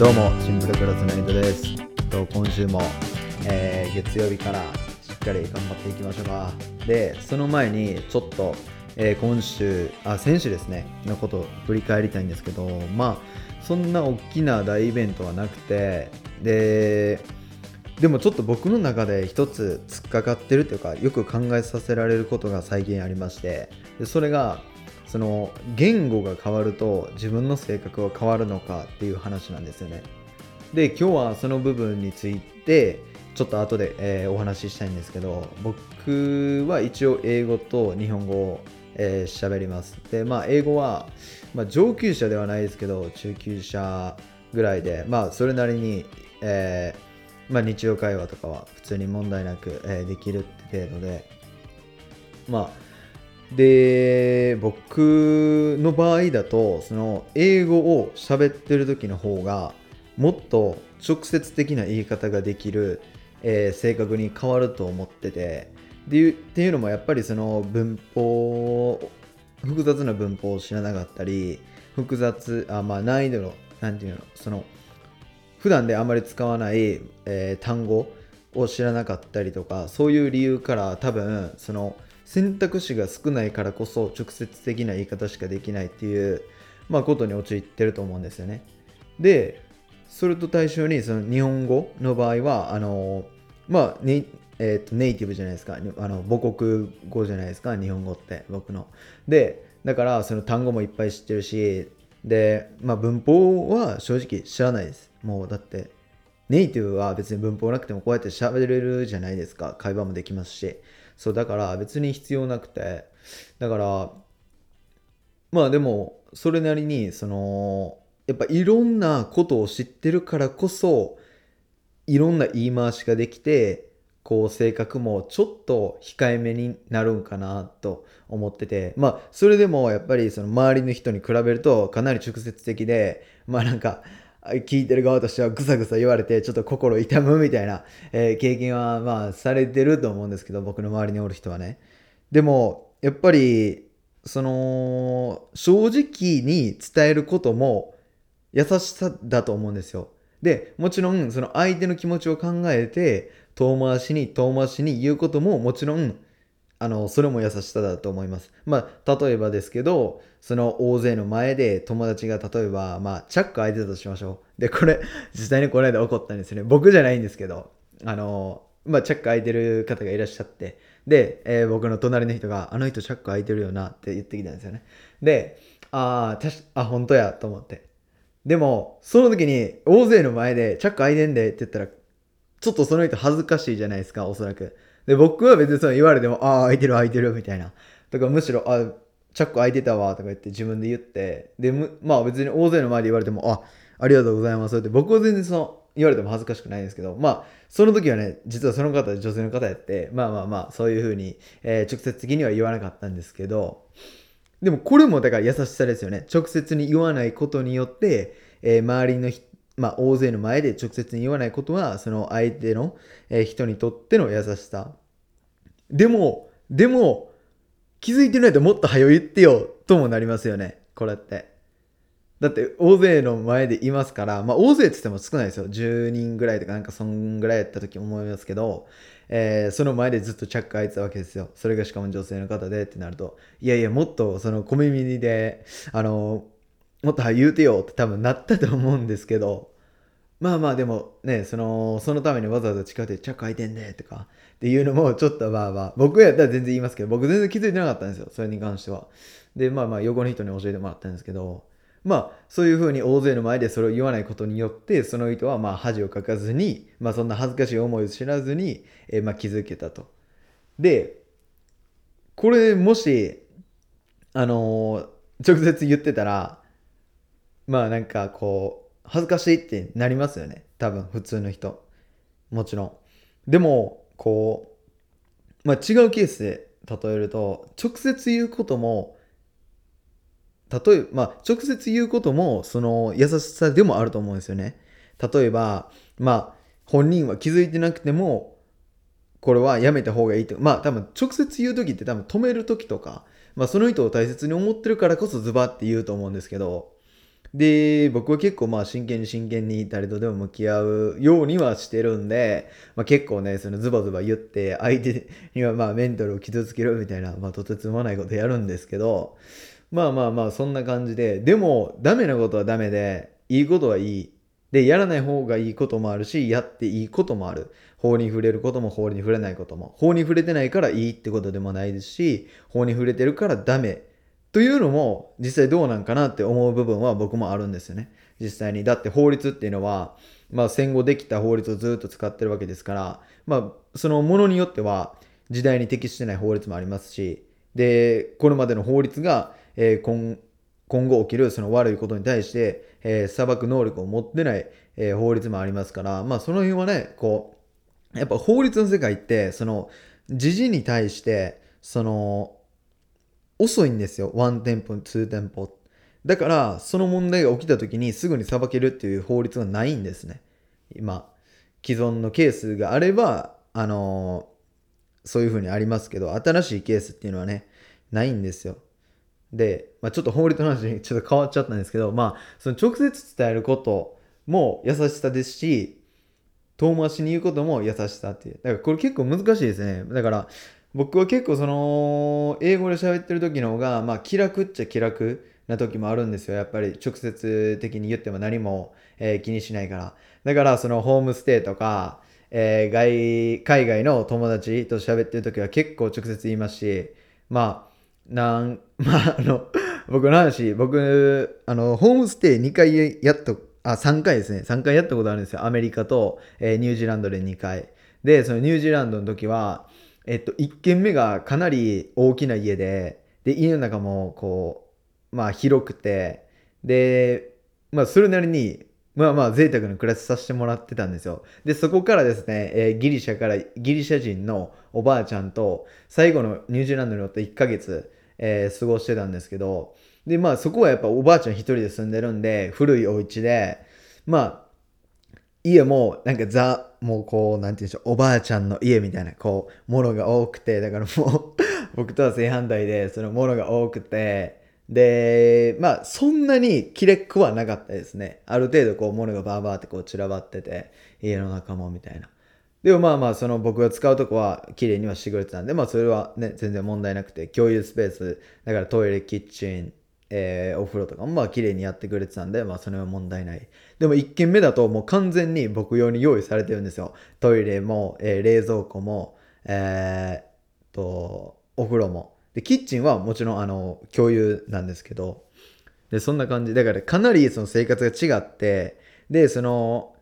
どうもシンプルクラスナイトです。と今週も、えー月曜日からしっかり頑張っていきましょうか。でその前にちょっと、えー今週あ先週ですねのことを振り返りたいんですけどまあそんな大きな大イベントはなくてででもちょっと僕の中で一つ突っかかってるというかよく考えさせられることが最近ありましてでそれがその言語が変わると自分の性格は変わるのかっていう話なんですよね。で今日はその部分についてちょっと後で、えーお話ししたいんですけど僕は一応英語と日本語をえー喋、ります。でまあ英語は、まあ、上級者ではないですけど中級者ぐらいでまあそれなりに、えーまあ、日常会話とかは普通に問題なく、えーできるって程度でまあで僕の場合だとその英語を喋ってる時の方がもっと直接的な言い方ができる、えー性格に変わると思っててでいうっていうのもやっぱりその文法複雑な文法を知らなかったり複雑あまあ難易度のなんていうのその普段であまり使わない、えー単語を知らなかったりとかそういう理由から多分その選択肢が少ないからこそ直接的な言い方しかできないっていう、まあ、ことに陥ってると思うんですよね。でそれと対象にその日本語の場合はあのまあネ,、えーとネイティブじゃないですかあの母国語じゃないですか日本語って僕の。でだからその単語もいっぱい知ってるしで、まあ、文法は正直知らないです。もうだってネイティブは別に文法なくてもこうやって喋れるじゃないですか会話もできますしそうだから別に必要なくて。だからまあでもそれなりにそのやっぱいろんなことを知ってるからこそいろんな言い回しができてこう性格もちょっと控えめになるんかなと思ってて。まあそれでもやっぱりその周りの人に比べるとかなり直接的でまあなんか聞いてる側としてはぐさぐさ言われてちょっと心痛むみたいな、えー経験はまあされてると思うんですけど僕の周りにおる人はね。でもやっぱりその正直に伝えることも優しさだと思うんですよ。でもちろんその相手の気持ちを考えて遠回しに遠回しに言うことももちろんあのそれも優しさだと思います。まあ例えばですけどその大勢の前で友達が例えばまあチャック開いてたとしましょう。でこれ実際にこの間起こったんですね。僕じゃないんですけどあのまあチャック開いてる方がいらっしゃってで、えー僕の隣の人が「あの人チャック開いてるよな」って言ってきたんですよね。でああ確かあ本当やと思って。でもその時に大勢の前で「チャック開いてんで」って言ったらちょっとその人恥ずかしいじゃないですかおそらく。で僕は別にそう言われても「ああ開いてる開いてる」みたいな。だかむしろ「あチャック開いてたわ」とか言って自分で言ってでまあ別に大勢の前で言われても「あありがとうございます」って僕は全然その言われても恥ずかしくないんですけどまあその時はね実はその方女性の方やってまあまあまあそういう風に、えー直接的には言わなかったんですけどでもこれもだから優しさですよね直接に言わないことによって、えー周りの人まあ、大勢の前で直接に言わないことはその相手の、え人にとっての優しさでもでも気づいてないともっと早言ってよともなりますよね。これって。だって大勢の前でいますからまあ大勢って言っても少ないですよ。10人ぐらいとかなんかそんぐらいやった時思いますけど、えーその前でずっとチャック開いてたわけですよ。それがしかも女性の方でってなるといやいやもっとその小耳であのもっと言うてよって多分なったと思うんですけどまあまあでもねそのそのためにわざわざ近くで「チャック開いてんで」とかっていうのもちょっとまあまあ僕やったら全然言いますけど僕全然気づいてなかったんですよそれに関しては。でまあまあ横の人に教えてもらったんですけどまあそういうふうに大勢の前でそれを言わないことによってその人はまあ恥をかかずにまあそんな恥ずかしい思いを知らずに、えまあ気づけたと。でこれもしあのー直接言ってたらまあなんかこう恥ずかしいってなりますよね多分普通の人。もちろん。でもこうまあ違うケースで例えると直接言うことも例えまあ直接言うこともその優しさでもあると思うんですよね。例えばまあ本人は気づいてなくてもこれはやめた方がいいと。まあ多分直接言う時って多分止める時とかまあその人を大切に思ってるからこそズバって言うと思うんですけどで、僕は結構まあ真剣に真剣に誰とでも向き合うようにはしてるんで、まあ、結構ね、そのズバズバ言って相手にはまあメンタルを傷つけるみたいな、まあとてつもないことやるんですけど、まあまあまあそんな感じで、でもダメなことはダメで、いいことはいい。で、やらない方がいいこともあるし、やっていいこともある。法に触れることも法に触れないことも。法に触れてないからいいってことでもないですし、法に触れてるからダメというのも実際どうなんかなって思う部分は僕もあるんですよね。実際に。だって法律っていうのは、まあ戦後できた法律をずっと使ってるわけですから、まあそのものによっては時代に適してない法律もありますし、で、これまでの法律が、えー、今今後起きるその悪いことに対して、えー、裁く能力を持ってない、えー、法律もありますから、まあその辺はね、こう、やっぱ法律の世界って、その、時事に対して、その、遅いんですよ。1店舗、2店舗。だから、その問題が起きた時にすぐに裁けるっていう法律がないんですね。今、既存のケースがあれば、あのー、そういうふうにありますけど、新しいケースっていうのはね、ないんですよ。で、まあ、ちょっと法律の話にちょっと変わっちゃったんですけど、まあ、その直接伝えることも優しさですし、遠回しに言うことも優しさっていう。だからこれ結構難しいですね。だから、僕は結構その英語で喋ってる時の方がまあ気楽っちゃ気楽な時もあるんですよ。やっぱり直接的に言っても何も、えー、気にしないから。だからそのホームステイとか、えー、外海外の友達と喋ってる時は結構直接言いますしまあなん まああの僕の話僕あのホームステイ2回やっとあ3回ですね。3回やったことあるんですよ。アメリカと、えー、ニュージーランドで2回。でそのニュージーランドの時はえっと、1軒目がかなり大きな家で、で、家の中もこう、まあ広くて、で、まあそれなりに、まあまあ贅沢な暮らしさせてもらってたんですよ。で、そこからですね、えー、ギリシャから、ギリシャ人のおばあちゃんと、最後のニュージーランドにおって1ヶ月、えー、過ごしてたんですけど、で、まあそこはやっぱおばあちゃん一人で住んでるんで、古いお家で、まあ、家もなんかザ、もうこう、なんて言うんでしょう、おばあちゃんの家みたいな、こう、ものが多くて、だからもう 僕とは正反対で、そのものが多くて、で、まあ、そんなにきれっくはなかったですね。ある程度こう、ものがバーバーってこう散らばってて、家の中もみたいな。でもまあまあ、その僕が使うとこは綺麗にはしてくれてたんで、まあそれはね、全然問題なくて、共有スペース、だからトイレ、キッチン、えー、お風呂とかもまあ綺麗にやってくれてたんで、まあそれは問題ない。でも1軒目だともう完全に僕用に用意されてるんですよ。トイレも、えー、冷蔵庫も、えー、と、お風呂も。で、キッチンはもちろんあの、共有なんですけど、で、そんな感じ。だからかなりその生活が違って、で、その、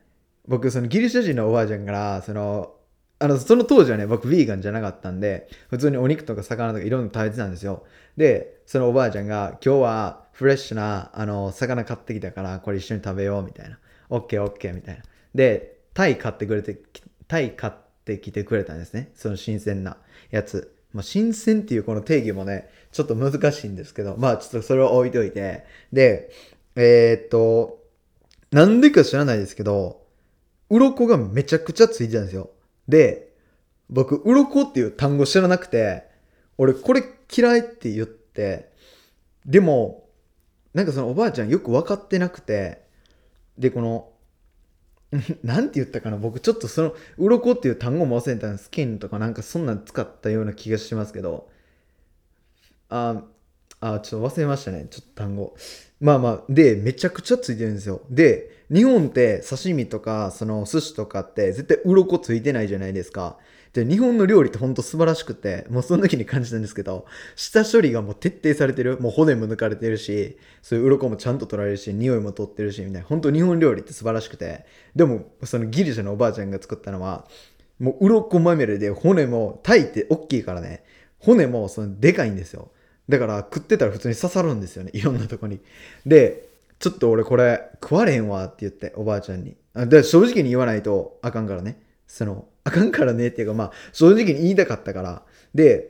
僕そのギリシャ人のおばあちゃんから、その、あの、その当時はね、僕、ヴィーガンじゃなかったんで、普通にお肉とか魚とかいろんなの食べてたんですよ。で、そのおばあちゃんが、今日はフレッシュな、あの、魚買ってきたから、これ一緒に食べよう、みたいな。オッケーオッケー、みたいな。で、タイ買ってくれて、タイ買ってきてくれたんですね。その新鮮なやつ。まあ、新鮮っていうこの定義もね、ちょっと難しいんですけど、まあ、ちょっとそれを置いといて。で、えー、っと、なんでか知らないですけど、鱗がめちゃくちゃついてたんですよ。で、僕、鱗っていう単語知らなくて、俺これ嫌いって言って、でも、なんかそのおばあちゃんよく分かってなくて、で、この、なんて言ったかな僕ちょっとその、鱗っていう単語も忘れたんスキンとかなんかそんなん使ったような気がしますけど、あ、あ、ちょっと忘れましたね。ちょっと単語。まあまあ、で、めちゃくちゃついてるんですよ。で、日本って刺身とか、その寿司とかって絶対鱗ついてないじゃないですか。で、日本の料理ってほんと素晴らしくて、もうその時に感じたんですけど、下処理がもう徹底されてる。もう骨も抜かれてるし、そういう鱗もちゃんと取られるし、匂いも取ってるし、みたいな。本当日本料理って素晴らしくて。でも、そのギリシャのおばあちゃんが作ったのは、もう鱗まみれで骨も、タイって大きいからね、骨もそのでかいんですよ。だから食ってたら普通に刺さるんですよね。いろんなとこに。で、ちょっと俺これ食われへんわって言って、おばあちゃんに。で正直に言わないとあかんからね。その、あかんからねっていうか、まあ、正直に言いたかったから。で、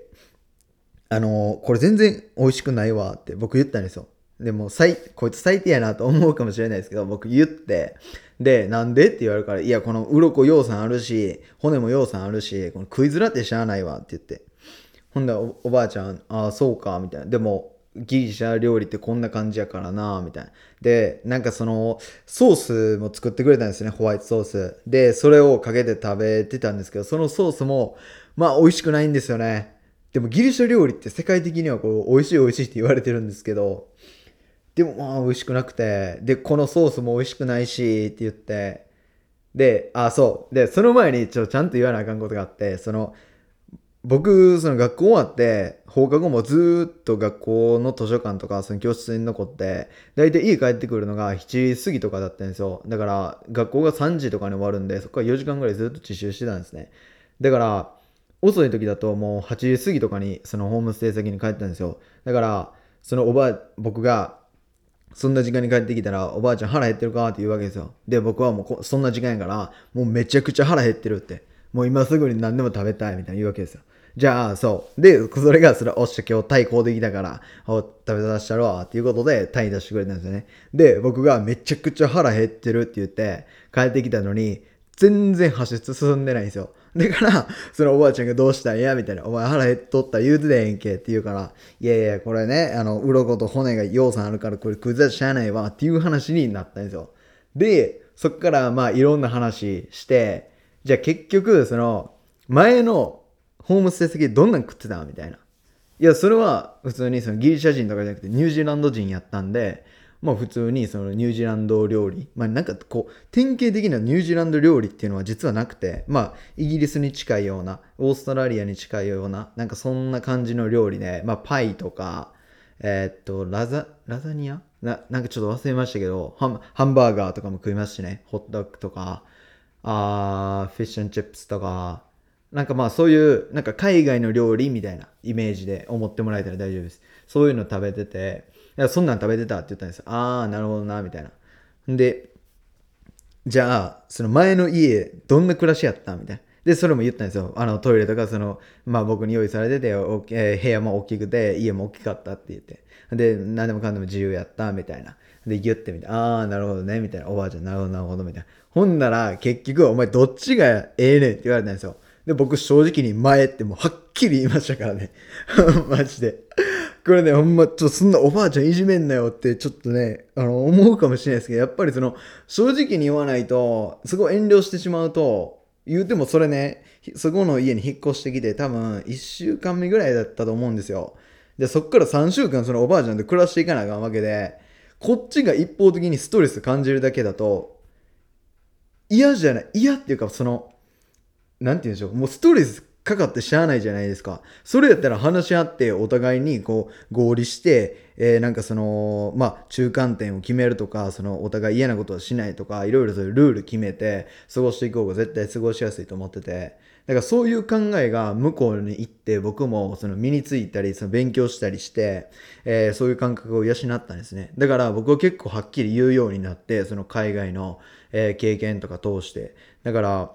あのー、これ全然美味しくないわって僕言ったんですよ。でも、最、こいつ最低やなと思うかもしれないですけど、僕言って、で、なんでって言われるから、いや、この鱗要素あるし、骨も要素あるし、この食いづらってしゃあないわって言って。ほんだらおばあちゃん、ああ、そうか、みたいな。でも、ギリシャ料理ってこんな感じやからなみたいな。でなんかそのソースも作ってくれたんですねホワイトソース。でそれをかけて食べてたんですけどそのソースもまあ美味しくないんですよね。でもギリシャ料理って世界的にはこう美味しい美味しいって言われてるんですけどでもまあ美味しくなくてでこのソースも美味しくないしって言ってであそう。でその前にちょちゃんと言わなあかんことがあってその僕その学校終わって放課後もずっと学校の図書館とかその教室に残って大体家帰ってくるのが7時過ぎとかだったんですよ。だから学校が3時とかに終わるんでそこから4時間ぐらいずっと自習してたんですね。だから遅い時だともう8時過ぎとかにそのホームステイ先に帰ったんですよ。だからそのおば僕がそんな時間に帰ってきたらおばあちゃん腹減ってるかって言うわけですよ。で僕はもうそんな時間やからもうめちゃくちゃ腹減ってるって。もう今すぐに何でも食べたいみたいな言うわけですよじゃあ、そう。で、それが、それ、おっしゃ、今日タイ買うてきたから、お食べさせたろわ、っていうことで、タイ出してくれたんですよね。で、僕がめちゃくちゃ腹減ってるって言って、帰ってきたのに、全然発出進んでないんですよ。だから、そのおばあちゃんがどうしたんやみたいな。お前腹減っとった言うてたやんけって言うから、いやいや、これね、あの、鱗と骨が要素あるからこれ食うざしゃあないわっていう話になったんですよ。で、そっからまあいろんな話して、じゃあ結局、その、前のホームステイ先どんなん食ってたみたいな。いや、それは普通にそのギリシャ人とかじゃなくてニュージーランド人やったんで、まあ普通にそのニュージーランド料理、まあなんかこう、典型的なニュージーランド料理っていうのは実はなくて、まあイギリスに近いような、オーストラリアに近いような、なんかそんな感じの料理で、まあパイとか、えー、っと、ラザ、ラザニア？ななんかちょっと忘れましたけどハン、ハンバーガーとかも食いますしね、ホットドッグとか、あーフィッシュチップスとか、なんかまあそういう、なんか海外の料理みたいなイメージで思ってもらえたら大丈夫です。そういうの食べてて、いやそんなん食べてたって言ったんですよ。ああ、なるほどな、みたいな。で、じゃあ、その前の家、どんな暮らしやったみたいな。で、それも言ったんですよ。あのトイレとか、その、まあ僕に用意されてて、えー、部屋も大きくて、家も大きかったって言って。で、何でもかんでも自由やった、みたいな。で、ギュッてみた。ああ、なるほどね、みたいな。おばあちゃん、なるほど、なるほど、みたいな。ほんなら、結局、お前どっちがええねんって言われたんですよ。で、僕正直に前ってもうはっきり言いましたからね。マジで。これね、ほんま、ちょっとそんなおばあちゃんいじめんなよってちょっとね、あの、思うかもしれないですけど、やっぱりその、正直に言わないと、すごい遠慮してしまうと、言うてもそれね、そこの家に引っ越してきて多分1週間目ぐらいだったと思うんですよ。で、そっから3週間そのおばあちゃんと暮らしていかなあかんわけで、こっちが一方的にストレス感じるだけだと、嫌じゃない、嫌っていうかその、なんて言うんでしょう、もうストレスかかってしゃあないじゃないですか。それやったら話し合ってお互いにこう合理して、えー、なんかその、まあ中間点を決めるとか、そのお互い嫌なことはしないとか、いろいろそういうルール決めて過ごしていこうが絶対過ごしやすいと思ってて、だからそういう考えが向こうに行って僕もその身についたり、その勉強したりして、えー、そういう感覚を養ったんですね。だから僕は結構はっきり言うようになって、その海外の、えー、経験とか通して。だから、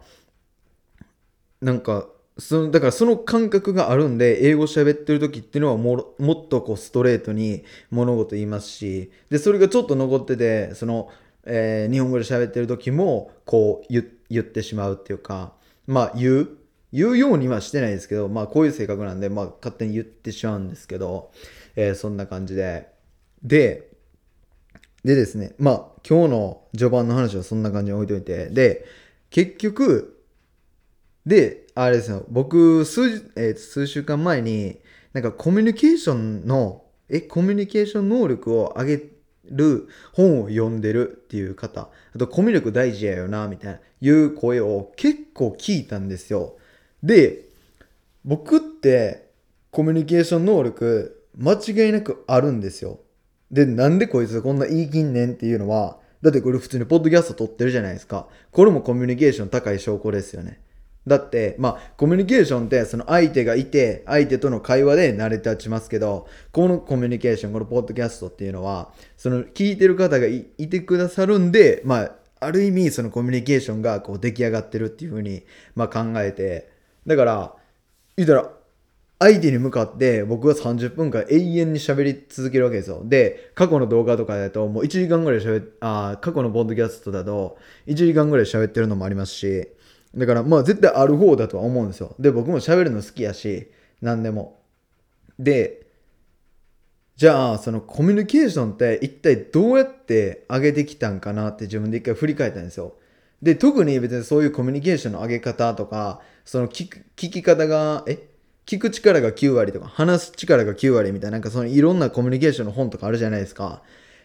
なんかそのだからその感覚があるんで英語喋ってる時っていうのはももっとこうストレートに物事言いますしでそれがちょっと残っててその、えー、日本語で喋ってる時もこう言言ってしまうっていうかまあ言う言うようにはしてないですけどまあこういう性格なんでまあ勝手に言ってしまうんですけど、えー、そんな感じで。ででですねまあ今日の序盤の話はそんな感じに置いといてで結局で、あれですよ、僕数、えー、数週間前に、なんかコミュニケーションの、え、コミュニケーション能力を上げる本を読んでるっていう方、あとコミュ力大事やよな、みたいな、いう声を結構聞いたんですよ。で、僕ってコミュニケーション能力間違いなくあるんですよ。で、なんでこいつこんな言い切んねんっていうのは、だってこれ普通にポッドキャスト撮ってるじゃないですか。これもコミュニケーション高い証拠ですよね。だって、まあ、コミュニケーションって、その相手がいて、相手との会話で成り立ちますけど、このコミュニケーション、このポッドキャストっていうのは、その聞いてる方がいてくださるんで、まあ、ある意味、そのコミュニケーションがこう出来上がってるっていうふうに、まあ、考えて、だから、言ったら、相手に向かって僕は30分間永遠に喋り続けるわけですよ。で、過去の動画とかだともう1時間ぐらい喋っ、あ過去のポッドキャストだと1時間ぐらい喋ってるのもありますし、だからまあ絶対ある方だとは思うんですよ。で、僕も喋るの好きやし、何でも。で、じゃあそのコミュニケーションって一体どうやって上げてきたんかなって自分で一回振り返ったんですよ。で特に別にそういうコミュニケーションの上げ方とかその聞き方がえ？聞く力が9割とか話す力が9割みたいななんかそのいろんなコミュニケーションの本とかあるじゃないですか。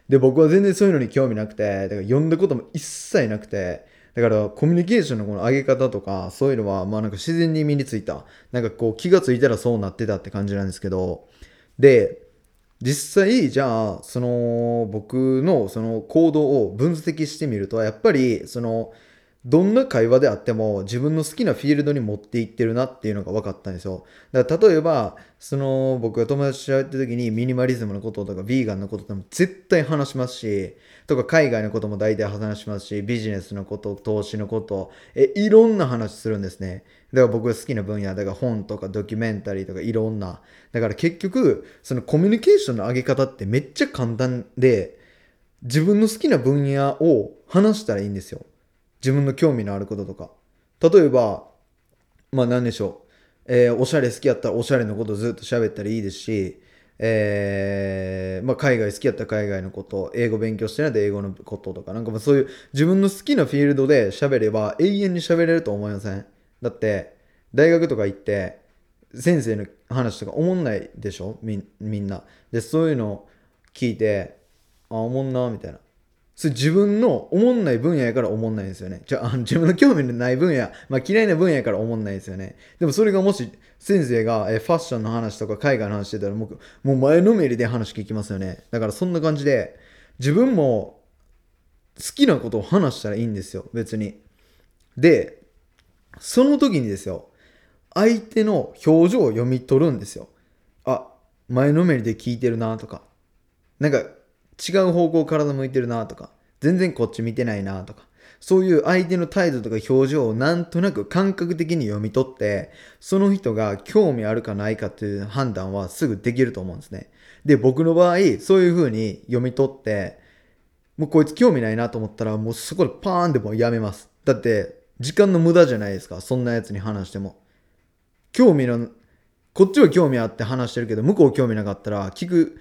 で僕は全然そういうのに興味なくてだから読んだことも一切なくてだからコミュニケーションのこの上げ方とかそういうのはまあなんか自然に身についた。なんかこう気がついたらそうなってたって感じなんですけど。で実際じゃあその僕のその行動を分析してみるとやっぱりそのどんな会話であっても自分の好きなフィールドに持っていってるなっていうのが分かったんですよ。だから例えば、その僕が友達と喋った時にミニマリズムのこととかビーガンのことでも絶対話しますし、とか海外のことも大体話しますし、ビジネスのこと、投資のこと、え、いろんな話するんですね。だから僕が好きな分野、だから本とかドキュメンタリーとかいろんな。だから結局、そのコミュニケーションの上げ方ってめっちゃ簡単で、自分の好きな分野を話したらいいんですよ。自分の興味のあることとか。例えば、まあ何でしょう。えー、おしゃれ好きやったらおしゃれのことずっと喋ったらいいですし、えー、まあ、海外好きやったら海外のこと、英語勉強してないと英語のこととか、なんかまあそういう自分の好きなフィールドで喋れば永遠に喋れると思いません？だって、大学とか行って、先生の話とか思んないでしょ？みみんな。で、そういうのを聞いて、あ、思んな、みたいな。それ自分の思んない分野やから思んないんですよね。じゃあ、自分の興味のない分野、まあ嫌いな分野やから思んないんですよね。でもそれがもし先生がえファッションの話とか海外の話してたらもうもう前のめりで話聞きますよね。だからそんな感じで自分も好きなことを話したらいいんですよ、別に。で、その時にですよ、相手の表情を読み取るんですよ。あ、前のめりで聞いてるなとか。なんか違う方向体向いてるなとか、全然こっち見てないなとか、そういう相手の態度とか表情をなんとなく感覚的に読み取って、その人が興味あるかないかっていう判断はすぐできると思うんですね。で、僕の場合、そういう風に読み取って、もうこいつ興味ないなと思ったら、もうそこでパーンでもうやめます。だって、時間の無駄じゃないですか。そんなやつに話しても。興味の、こっちは興味あって話してるけど、向こう興味なかったら、聞く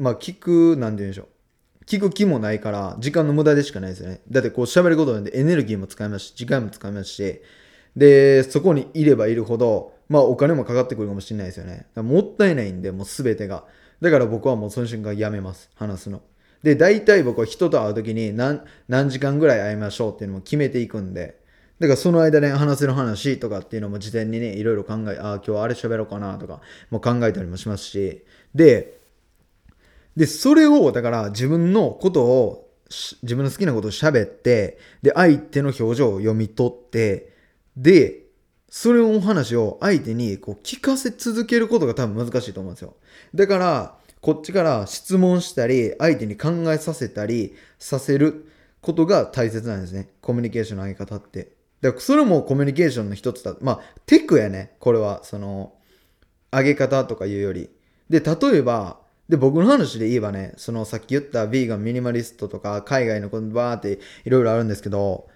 まあ聞く、なんて言うんでしょう。聞く気もないから、時間の無駄でしかないですよね。だってこう喋ることなんでエネルギーも使いますし、時間も使いますし、で、そこにいればいるほど、まあお金もかかってくるかもしれないですよね。もったいないんで、もう全てが。だから僕はもうその瞬間やめます。話すの。で、大体僕は人と会う時に何何時間ぐらい会いましょうっていうのも決めていくんで、だからその間ね、話せる話とかっていうのも事前にね、いろいろ考え、ああ、今日あれ喋ろうかなとか、もう考えたりもしますし、で、で、それを、だから自分のことを、自分の好きなことを喋って、で、相手の表情を読み取って、で、それを話を相手にこう聞かせ続けることが多分難しいと思うんですよ。だから、こっちから質問したり、相手に考えさせたりさせることが大切なんですね。コミュニケーションの上げ方って。だからそれもコミュニケーションの一つだ。まあ、テクやね。これは、その、上げ方とかいうより。で、例えば、で、僕の話で言えばね、そのさっき言ったビーガン、ミニマリストとか、海外のことバーっていろいろあるんですけど、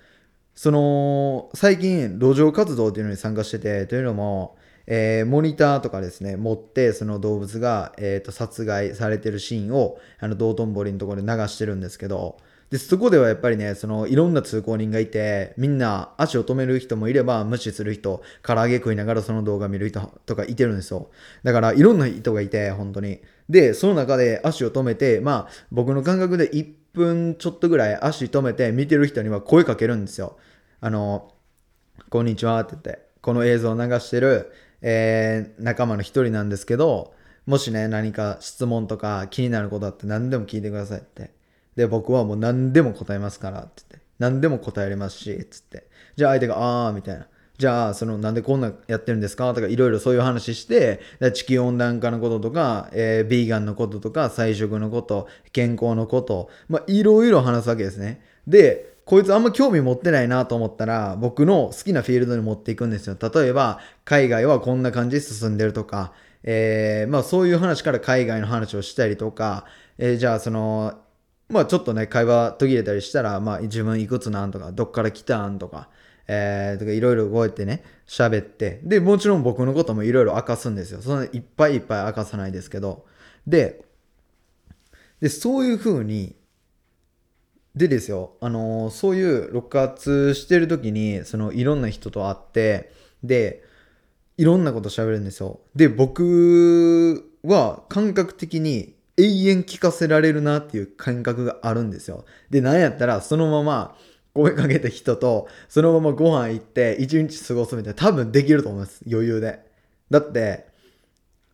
その、最近、路上活動っていうのに参加してて、というのも、えー、モニターとかですね、持って、その動物が、えーと、殺害されてるシーンを、あの、道頓堀のところで流してるんですけど、で、そこではやっぱりね、その、いろんな通行人がいて、みんな足を止める人もいれば、無視する人、唐揚げ食いながらその動画見る人とかいてるんですよ。だから、いろんな人がいて、本当に。で、その中で足を止めて、まあ、僕の感覚で1分ちょっとぐらい足止めて見てる人には声かけるんですよ。あの、こんにちはって言って、この映像を流してる、えー、仲間の一人なんですけど、もしね、何か質問とか気になることあって何でも聞いてくださいって。で、僕はもう何でも答えますからってって。何でも答えれますし、つって。じゃあ相手が、あーみたいな。じゃあ、その、なんでこんなやってるんですか？とか、いろいろそういう話して、地球温暖化のこととか、えー、ビーガンのこととか、菜食のこと、健康のこと、まあ、いろいろ話すわけですね。で、こいつあんま興味持ってないなと思ったら、僕の好きなフィールドに持っていくんですよ。例えば、海外はこんな感じで進んでるとか、えー、まあそういう話から海外の話をしたりとか、えー、じゃあその、まあちょっとね、会話途切れたりしたら、まあ自分いくつなんとか、どっから来たんとか、えー、とかいろいろこうやってね、喋って、で、もちろん僕のこともいろいろ明かすんですよ。そんないっぱいいっぱい明かさないですけど。で、で、そういう風に、でですよ、あのーそういう録圧してる時に、そのいろんな人と会って、で、いろんなこと喋るんですよ。で、僕は感覚的に永遠聞かせられるなっていう感覚があるんですよ。で、なんやったらそのまま声かけた人とそのままご飯行って一日過ごすみたいな多分できると思います。余裕で。だって、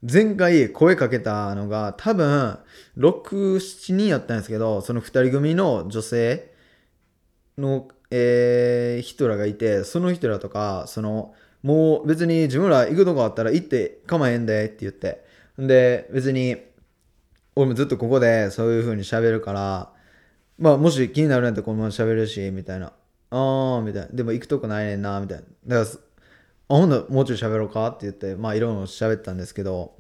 前回声かけたのが多分6、7人やったんですけど、その2人組の女性の、えー人らがいて、その人らとか、その、もう別に自分ら行くとこあったら行って構えんでって言って。で、別に、俺もずっとここでそういう風に喋るから、まあもし気になるんやったらこのまま喋るし、みたいな。あー、みたいな。でも行くとこないねんな、みたいな。だから、あ、ほんならもうちょい喋ろうかって言って、まあいろいろ喋ったんですけど、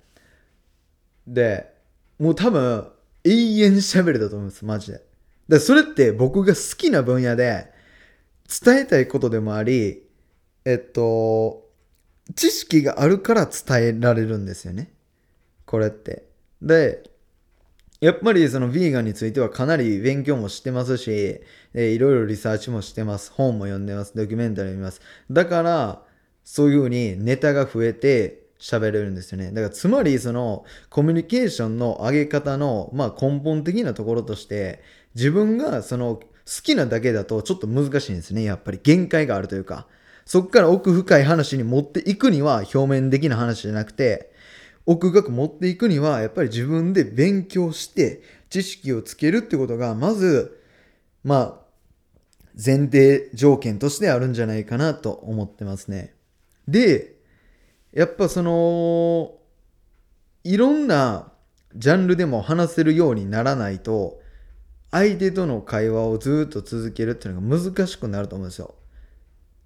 で、もう多分永遠に喋れたと思います、マジで。で、それって僕が好きな分野で伝えたいことでもあり、えっと、知識があるから伝えられるんですよね。これって。で、やっぱりそのヴィーガンについてはかなり勉強もしてますし、えいろいろリサーチもしてます。本も読んでます。ドキュメンタリーも見ます。だから、そういうふうにネタが増えて喋れるんですよね。だからつまりそのコミュニケーションの上げ方の、まあ、根本的なところとして自分がその好きなだけだとちょっと難しいんですね。やっぱり限界があるというか。そこから奥深い話に持っていくには表面的な話じゃなくて奥深く持っていくにはやっぱり自分で勉強して知識をつけるってことがまずまあ前提条件としてあるんじゃないかなと思ってますね。でやっぱそのいろんなジャンルでも話せるようにならないと相手との会話をずっと続けるっていうのが難しくなると思うんですよ。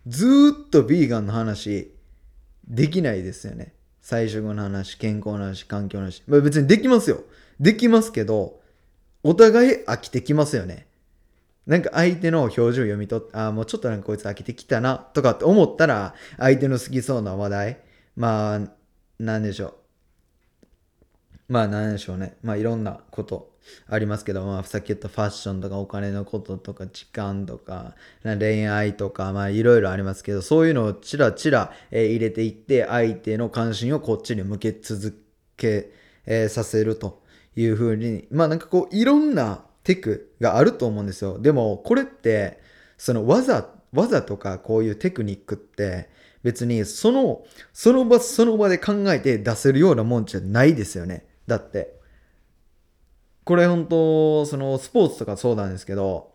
ずっとビーガンの話できないですよね。菜食の話、健康の話、環境の話。まあ、別にできますよ。できますけど、お互い飽きてきますよね。なんか相手の表情読み取って、ああ、もうちょっとなんかこいつ飽きてきたな、とかって思ったら、相手の好きそうな話題、まあ、なんでしょう。まあ、なんでしょうね。まあ、いろんなことありますけど、まあ、さっき言ったファッションとかお金のこととか時間とか恋愛とか、まあ、いろいろありますけど、そういうのをちらちら、え入れていって、相手の関心をこっちに向け続け、えさせるというふうに、まあ、なんかこう、いろんなテクがあると思うんですよ。でも、これって、その技、技とかこういうテクニックって、別にその、その場その場で考えて出せるようなもんじゃないですよね。だって。これ本当、そのスポーツとかそうなんですけど、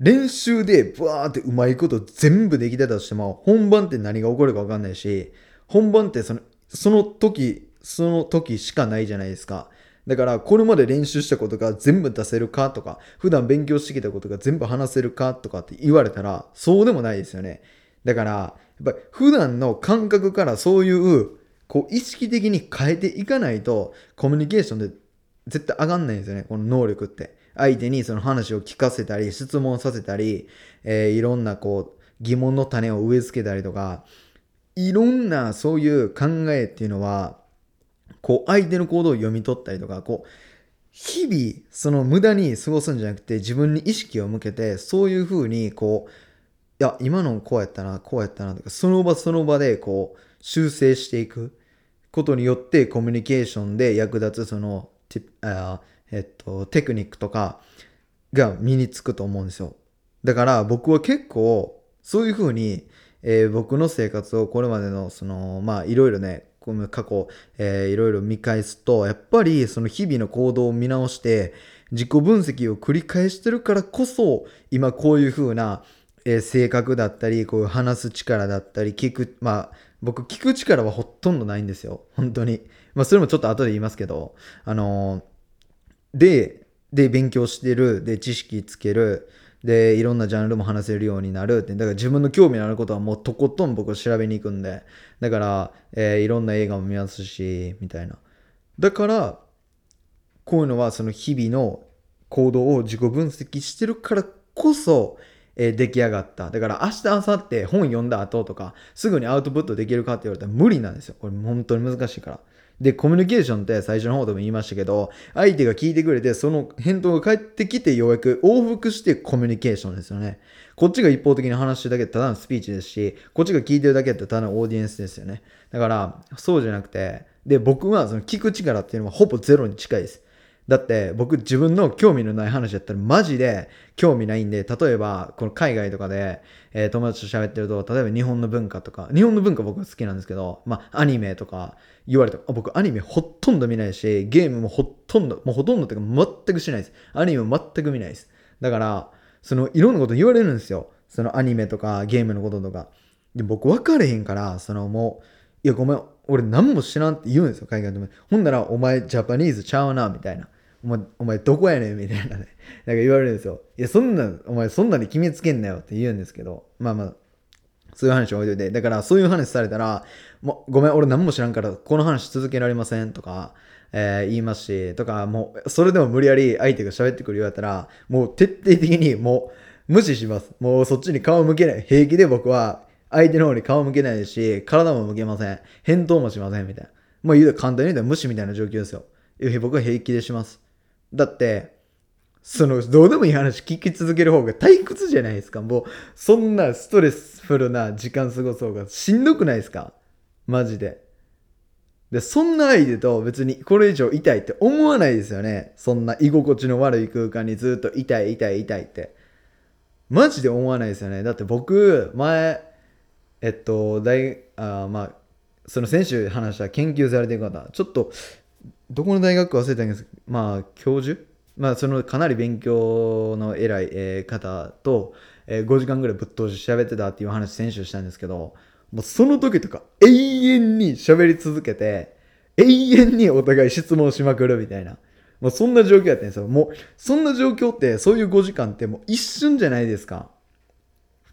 練習でブワーってうまいこと全部できてたとしても、本番って何が起こるか分かんないし、本番ってその、その時、その時しかないじゃないですか。だから、これまで練習したことが全部出せるかとか、普段勉強してきたことが全部話せるかとかって言われたら、そうでもないですよね。だから、やっぱ普段の感覚からそういう、こう意識的に変えていかないと、コミュニケーションで絶対上がんないんですよね、この能力って。相手にその話を聞かせたり、質問させたり、えーいろんなこう疑問の種を植え付けたりとか、いろんなそういう考えっていうのは、こう相手の行動を読み取ったりとか、こう、日々その無駄に過ごすんじゃなくて自分に意識を向けてそういうふうにこういや今のこうやったなこうやったなとかその場その場でこう修正していくことによってコミュニケーションで役立つそのティあえっと、テクニックとかが身につくと思うんですよ。だから僕は結構そういうふうに、えー僕の生活をこれまでのそのまあいろいろね過去、いろいろ見返すとやっぱりその日々の行動を見直して自己分析を繰り返してるからこそ今こういうふうな、え性格だったりこう話す力だったり聞くまあ僕聞く力はほとんどないんですよ。本当に。まあそれもちょっと後で言いますけど。あのーでで勉強してる。で知識つける。でいろんなジャンルも話せるようになる。ってだから自分の興味のあることはもうとことん僕調べに行くんで。だから、えーいろんな映画も見ますしみたいな。だからこういうのはその日々の行動を自己分析してるからこそ、えー出来上がっただから明日明後日本読んだ後とかすぐにアウトプットできるかって言われたら無理なんですよこれ本当に難しいからで、コミュニケーションって最初の方でも言いましたけど、相手が聞いてくれて、その返答が返ってきてようやく往復してコミュニケーションですよね。こっちが一方的に話してるだけただのスピーチですし、こっちが聞いてるだけってただのオーディエンスですよね。だから、そうじゃなくて、で、僕はその聞く力っていうのはほぼゼロに近いです。だって僕自分の興味のない話だったらマジで興味ないんで、例えばこの海外とかで、えー、友達と喋ってると、例えば日本の文化とか、日本の文化僕は好きなんですけど、まあアニメとか言われて僕アニメほとんど見ないし、ゲームもほとんど、もうほとんどっていうか全くしないです。アニメも全く見ないです。だから、そのいろんなこと言われるんですよ。そのアニメとかゲームのこととか。で僕分かれへんから、そのもう、いやごめん、俺何も知らんって言うんですよ、海外でも。ほんなら、お前ジャパニーズちゃうな、みたいな。お前、お前どこやねんみたいなね。なんか言われるんですよ。いや、そんな、お前そんなに決めつけんなよって言うんですけど、まあまあ、そういう話を置いといて、だからそういう話されたら、もうごめん、俺何も知らんから、この話続けられませんとか、えー、言いますし、とか、もう、それでも無理やり相手が喋ってくる言われたら、もう徹底的にもう無視します。もうそっちに顔向けない。平気で僕は相手の方に顔向けないし、体も向けません。返答もしません、みたいな。もう言うと簡単に言うと無視みたいな状況ですよ。僕は平気でします。だって、その、どうでもいい話聞き続ける方が退屈じゃないですか。もう、そんなストレスフルな時間過ごす方がしんどくないですかマジで。で、そんな相手と別にこれ以上痛いって思わないですよね。そんな居心地の悪い空間にずっと痛い痛い痛いって。マジで思わないですよね。だって僕、前、えっと、大、あまあ、その先週話した研究されてる方、ちょっとどこの大学か忘れたんですけど、まあ、教授？まあ、そのかなり勉強の偉い、方と、え、5時間ぐらいぶっ通し喋ってたっていう話先週したんですけど、もうその時とか永遠に喋り続けて、永遠にお互い質問しまくるみたいな。もうそんな状況やったんですよ。もう、そんな状況って、そういう5時間ってもう一瞬じゃないですか。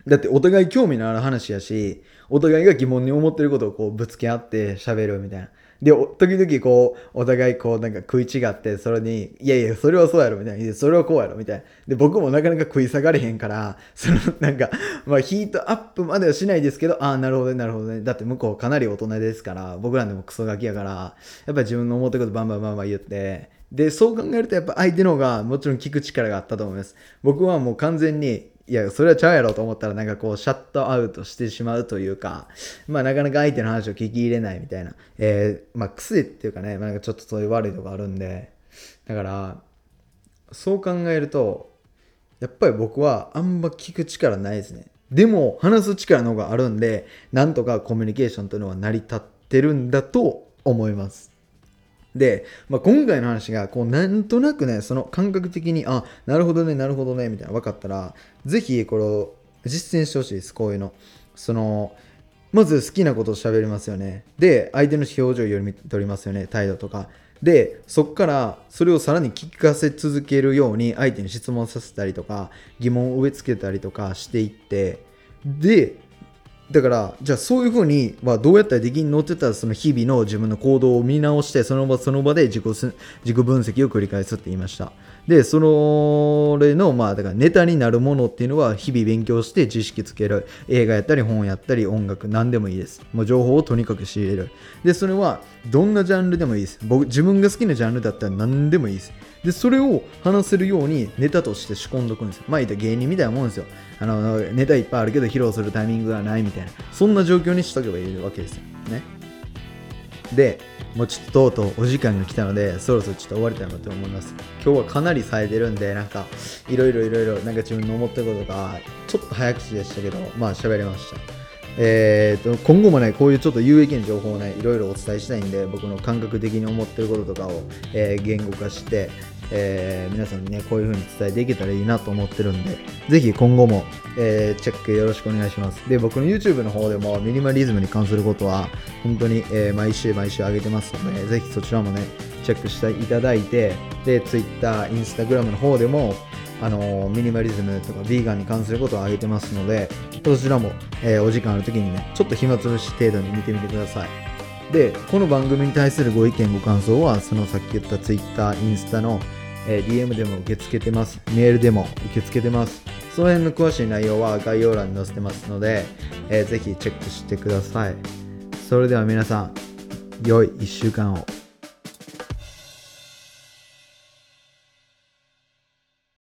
だってお互い興味のある話やし、お互いが疑問に思ってることをこうぶつけ合って喋るみたいな。で、時々こう、お互いこうなんか食い違って、それに、いやいや、それはそうやろみたいな。それはこうやろみたいな。で、僕もなかなか食い下がれへんから、そのなんか、まあヒートアップまではしないですけど、ああ、なるほどね、なるほどね。だって向こうかなり大人ですから、僕らでもクソガキやから、やっぱ自分の思ってることバンバンバンバン言って、で、そう考えるとやっぱ相手の方がもちろん聞く力があったと思います。僕はもう完全に、いや、それはちゃうやろと思ったら、なんかこう、シャットアウトしてしまうというか、まあ、なかなか相手の話を聞き入れないみたいな、えー、まあ、癖っていうかね、まあ、なんかちょっとそういう悪いとこあるんで、だから、そう考えると、やっぱり僕はあんま聞く力ないですね。でも、話す力の方があるんで、なんとかコミュニケーションというのは成り立ってるんだと思います。で、まあ、今回の話が、こう、なんとなくね、その感覚的に、あ、なるほどね、なるほどね、みたいな分かったら、ぜひ、これを実践してほしいです、こういうの。その、まず好きなことを喋りますよね。で、相手の表情を読み取りますよね、態度とか。で、そっからそれをさらに聞かせ続けるように相手に質問させたりとか、疑問を植え付けたりとかしていって、で、だからじゃあそういうふうにはどうやったらできんのって言ったらその日々の自分の行動を見直してその場その場で自己自己分析を繰り返すって言いました。でそれのまあだからネタになるものっていうのは日々勉強して知識つける。映画やったり本やったり音楽何でもいいです。もう情報をとにかく仕入れる。でそれはどんなジャンルでもいいです。僕自分が好きなジャンルだったら何でもいいです。でそれを話せるようにネタとして仕込んどくんですよ。まあ言った芸人みたいなもんですよ。あのネタいっぱいあるけど披露するタイミングがないみたいな。そんな状況にしとけばいいわけですよ。ね。でもうちょっととうとうお時間が来たのでそろそろちょっと終わりたいなと思います。今日はかなり冴えてるんでなんかいろいろいろいろなんか自分の思ってることがちょっと早口でしたけどまあ喋れました。えーと、今後もねこういうちょっと有益な情報をねいろいろお伝えしたいんで僕の感覚的に思ってることとかを、えー、言語化してえー、皆さんにね、こういう風に伝えていけたらいいなと思ってるんで、ぜひ今後も、えー、チェックよろしくお願いします。で、僕の YouTube の方でもミニマリズムに関することは、本当に、えー、毎週毎週上げてますので、ぜひそちらもね、チェックしていただいて、で、Twitter、Instagram の方でも、あのミニマリズムとかヴィーガンに関することを上げてますので、そちらも、えお時間ある時にね、ちょっと暇つぶし程度に見てみてください。で、この番組に対するご意見、ご感想は、そのさっき言った Twitter、インスタの、えー、DM でも受け付けてます。メールでも受け付けてます。その辺の詳しい内容は概要欄に載せてますので、えー、ぜひチェックしてください。それでは皆さん、良い1週間を。